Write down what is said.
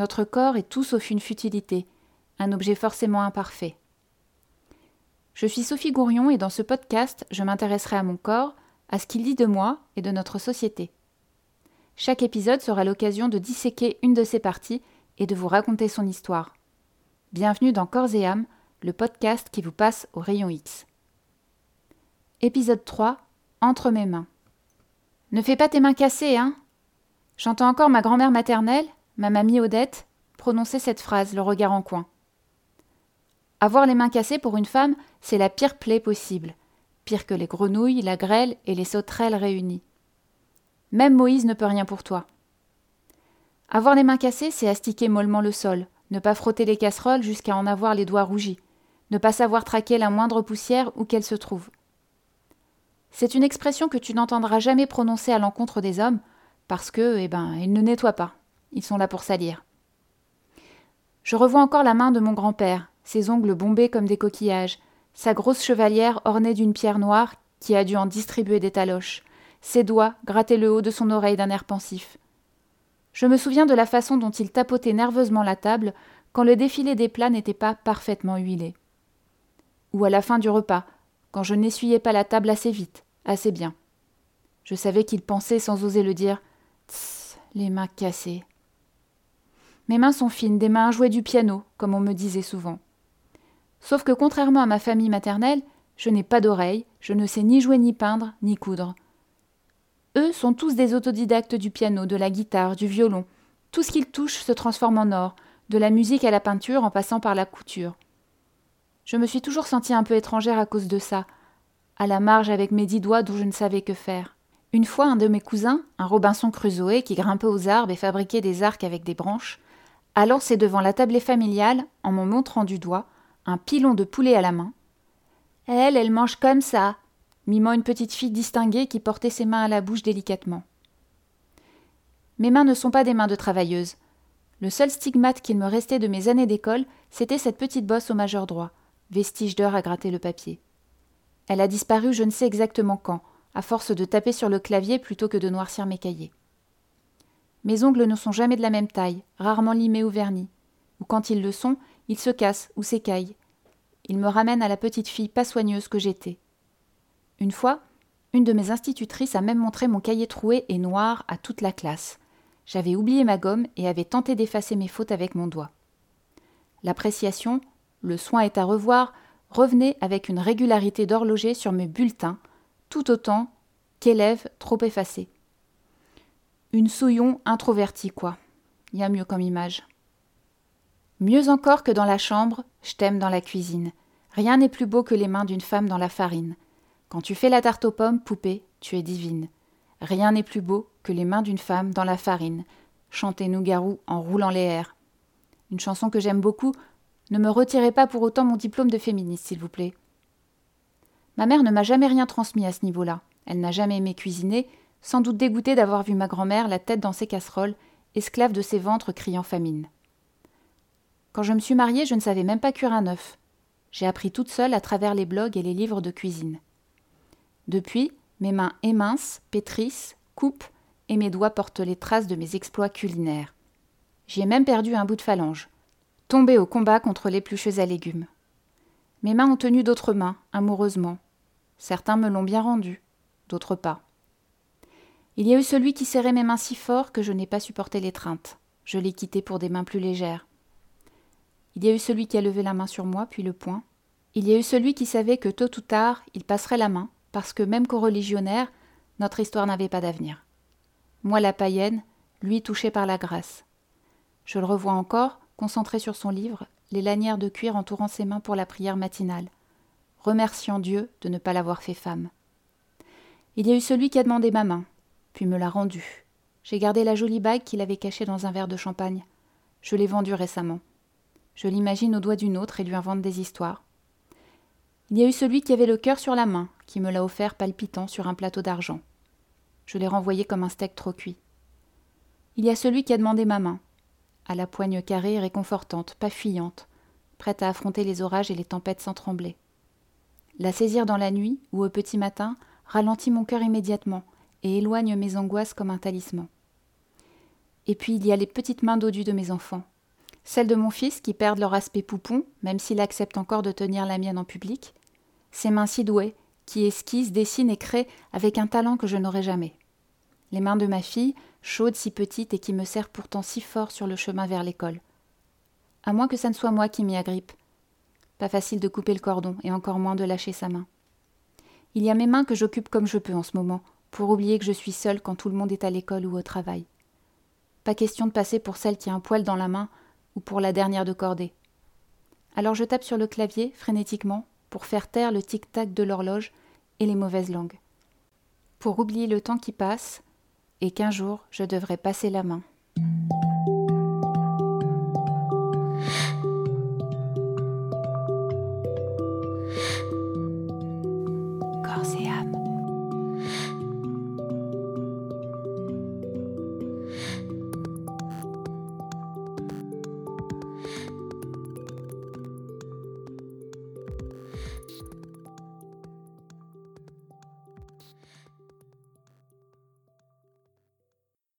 notre corps est tout sauf une futilité, un objet forcément imparfait. Je suis Sophie Gourion et dans ce podcast, je m'intéresserai à mon corps, à ce qu'il dit de moi et de notre société. Chaque épisode sera l'occasion de disséquer une de ses parties et de vous raconter son histoire. Bienvenue dans Corps et âme, le podcast qui vous passe au rayon X. Épisode 3 Entre mes mains. Ne fais pas tes mains cassées, hein? J'entends encore ma grand-mère maternelle, ma mamie Odette, prononcer cette phrase, le regard en coin. Avoir les mains cassées pour une femme, c'est la pire plaie possible, pire que les grenouilles, la grêle et les sauterelles réunies. Même Moïse ne peut rien pour toi. Avoir les mains cassées, c'est astiquer mollement le sol, ne pas frotter les casseroles jusqu'à en avoir les doigts rougis, ne pas savoir traquer la moindre poussière où qu'elle se trouve. C'est une expression que tu n'entendras jamais prononcer à l'encontre des hommes, parce que, eh ben, ils ne nettoient pas. Ils sont là pour salir. Je revois encore la main de mon grand-père, ses ongles bombés comme des coquillages, sa grosse chevalière ornée d'une pierre noire qui a dû en distribuer des taloches, ses doigts gratter le haut de son oreille d'un air pensif. Je me souviens de la façon dont il tapotait nerveusement la table quand le défilé des plats n'était pas parfaitement huilé. Ou à la fin du repas, quand je n'essuyais pas la table assez vite, assez bien. Je savais qu'il pensait sans oser le dire Tss, les mains cassées. Mes mains sont fines, des mains à jouer du piano, comme on me disait souvent. Sauf que contrairement à ma famille maternelle, je n'ai pas d'oreille, je ne sais ni jouer ni peindre, ni coudre. Eux sont tous des autodidactes du piano, de la guitare, du violon. Tout ce qu'ils touchent se transforme en or, de la musique à la peinture en passant par la couture. Je me suis toujours sentie un peu étrangère à cause de ça, à la marge avec mes dix doigts dont je ne savais que faire. Une fois, un de mes cousins, un Robinson Crusoe qui grimpait aux arbres et fabriquait des arcs avec des branches, a lancé devant la tablée familiale, en me montrant du doigt, un pilon de poulet à la main. Elle, elle mange comme ça, mimant une petite fille distinguée qui portait ses mains à la bouche délicatement. Mes mains ne sont pas des mains de travailleuse. Le seul stigmate qu'il me restait de mes années d'école, c'était cette petite bosse au majeur droit, vestige d'heure à gratter le papier. Elle a disparu je ne sais exactement quand, à force de taper sur le clavier plutôt que de noircir mes cahiers. Mes ongles ne sont jamais de la même taille, rarement limés ou vernis, ou quand ils le sont, ils se cassent ou s'écaillent. Ils me ramènent à la petite fille pas soigneuse que j'étais. Une fois, une de mes institutrices a même montré mon cahier troué et noir à toute la classe. J'avais oublié ma gomme et avais tenté d'effacer mes fautes avec mon doigt. L'appréciation, le soin est à revoir, revenait avec une régularité d'horloger sur mes bulletins, tout autant qu'élève trop effacé. Une souillon introvertie, quoi. Y a mieux comme image. Mieux encore que dans la chambre, je t'aime dans la cuisine. Rien n'est plus beau que les mains d'une femme dans la farine. Quand tu fais la tarte aux pommes, poupée, tu es divine. Rien n'est plus beau que les mains d'une femme dans la farine. Chantait Nougarou en roulant les airs. Une chanson que j'aime beaucoup. Ne me retirez pas pour autant mon diplôme de féministe, s'il vous plaît. Ma mère ne m'a jamais rien transmis à ce niveau-là. Elle n'a jamais aimé cuisiner, sans doute dégoûtée d'avoir vu ma grand-mère la tête dans ses casseroles, esclave de ses ventres criant famine. Quand je me suis mariée, je ne savais même pas cuire un œuf. J'ai appris toute seule à travers les blogs et les livres de cuisine. Depuis, mes mains émincent, pétrissent, coupent, et mes doigts portent les traces de mes exploits culinaires. J'y ai même perdu un bout de phalange, tombé au combat contre l'éplucheuse à légumes. Mes mains ont tenu d'autres mains, amoureusement. Certains me l'ont bien rendu, d'autres pas. Il y a eu celui qui serrait mes mains si fort que je n'ai pas supporté l'étreinte. Je l'ai quitté pour des mains plus légères. Il y a eu celui qui a levé la main sur moi, puis le poing. Il y a eu celui qui savait que tôt ou tard il passerait la main, parce que même co-religionnaire, notre histoire n'avait pas d'avenir. Moi la païenne, lui touché par la grâce. Je le revois encore, concentré sur son livre, les lanières de cuir entourant ses mains pour la prière matinale, remerciant Dieu de ne pas l'avoir fait femme. Il y a eu celui qui a demandé ma main, puis me l'a rendue. J'ai gardé la jolie bague qu'il avait cachée dans un verre de champagne. Je l'ai vendue récemment. Je l'imagine au doigt d'une autre et lui invente des histoires. Il y a eu celui qui avait le cœur sur la main, qui me l'a offert palpitant sur un plateau d'argent. Je l'ai renvoyé comme un steak trop cuit. Il y a celui qui a demandé ma main, à la poigne carrée et réconfortante, pas fuyante, prête à affronter les orages et les tempêtes sans trembler. La saisir dans la nuit ou au petit matin ralentit mon cœur immédiatement et éloigne mes angoisses comme un talisman. Et puis il y a les petites mains dodues de mes enfants, celles de mon fils qui perdent leur aspect poupon, même s'il accepte encore de tenir la mienne en public, ces mains si douées, qui esquissent, dessinent et créent avec un talent que je n'aurai jamais. Les mains de ma fille, chaudes si petites et qui me serrent pourtant si fort sur le chemin vers l'école. À moins que ça ne soit moi qui m'y agrippe. Pas facile de couper le cordon, et encore moins de lâcher sa main. Il y a mes mains que j'occupe comme je peux en ce moment, pour oublier que je suis seule quand tout le monde est à l'école ou au travail. Pas question de passer pour celle qui a un poil dans la main ou pour la dernière de cordée. Alors je tape sur le clavier, frénétiquement, pour faire taire le tic-tac de l'horloge et les mauvaises langues. Pour oublier le temps qui passe, et qu'un jour je devrais passer la main.